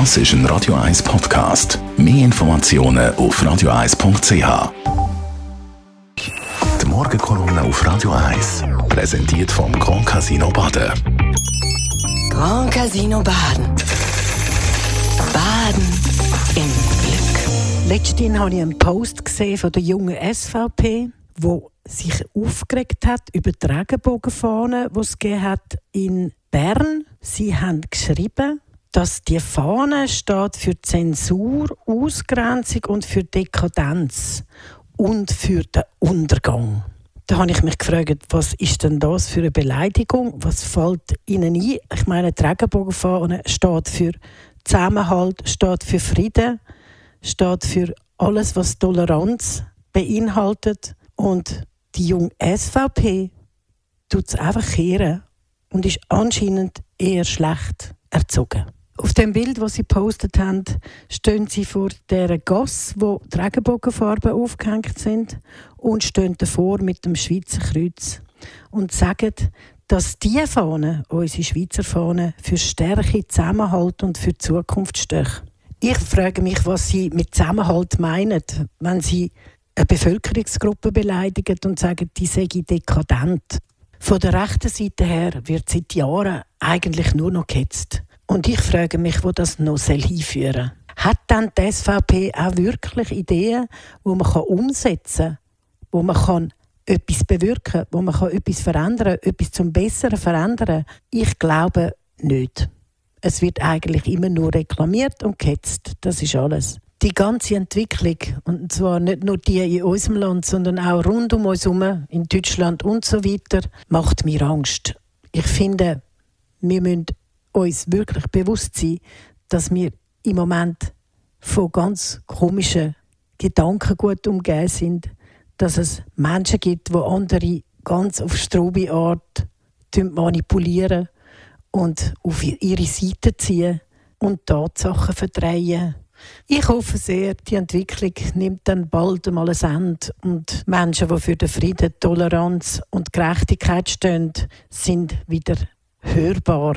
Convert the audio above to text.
Das ist ein Radio 1 Podcast. Mehr Informationen auf radio1.ch. Die Morgenkolumne auf Radio 1 präsentiert vom Grand Casino Baden. Grand Casino Baden. Baden im Glück. Letztens habe ich einen Post gesehen von der jungen SVP, wo sich aufgeregt hat über die Regenbogenfahne, die es gegeben hat in Bern. Sie haben geschrieben, dass die Fahne steht für Zensur, Ausgrenzung und für Dekadenz und für den Untergang. Da habe ich mich gefragt, was ist denn das für eine Beleidigung? Was fällt Ihnen ein? Ich meine, die Regenbogenfahne steht für Zusammenhalt, steht für Frieden, steht für alles, was Toleranz beinhaltet. Und die junge SVP tut es einfach kehren und ist anscheinend eher schlecht erzogen. Auf dem Bild, das sie postet haben, stehen sie vor der Gasse, wo die Regenbogenfarben aufgehängt sind und stehen davor mit dem Schweizer Kreuz und sagen, dass diese Fahne, unsere Schweizer Fahne, für Stärke, Zusammenhalt und für die Zukunft steht. Ich frage mich, was sie mit Zusammenhalt meinen, wenn sie eine Bevölkerungsgruppe beleidigen und sagen, die sei dekadent. Von der rechten Seite her wird seit Jahren eigentlich nur noch gehetzt. Und ich frage mich, wo das noch hinführen soll. Hat dann die SVP auch wirklich Ideen, wo man umsetzen kann, wo man kann etwas bewirken kann, wo man etwas verändern kann, etwas zum Besseren verändern Ich glaube nicht. Es wird eigentlich immer nur reklamiert und gehetzt. Das ist alles. Die ganze Entwicklung, und zwar nicht nur die in unserem Land, sondern auch rund um uns herum, in Deutschland und so weiter, macht mir Angst. Ich finde, wir müssen uns wirklich bewusst sein, dass wir im Moment von ganz komischen Gedanken gut umgeben sind, dass es Menschen gibt, die andere ganz auf strobe Art manipulieren und auf ihre Seite ziehen und Tatsachen verdrehen. Ich hoffe sehr, die Entwicklung nimmt dann bald einmal ein Ende und Menschen, die für den Frieden, Toleranz und Gerechtigkeit stehen, sind wieder hörbar.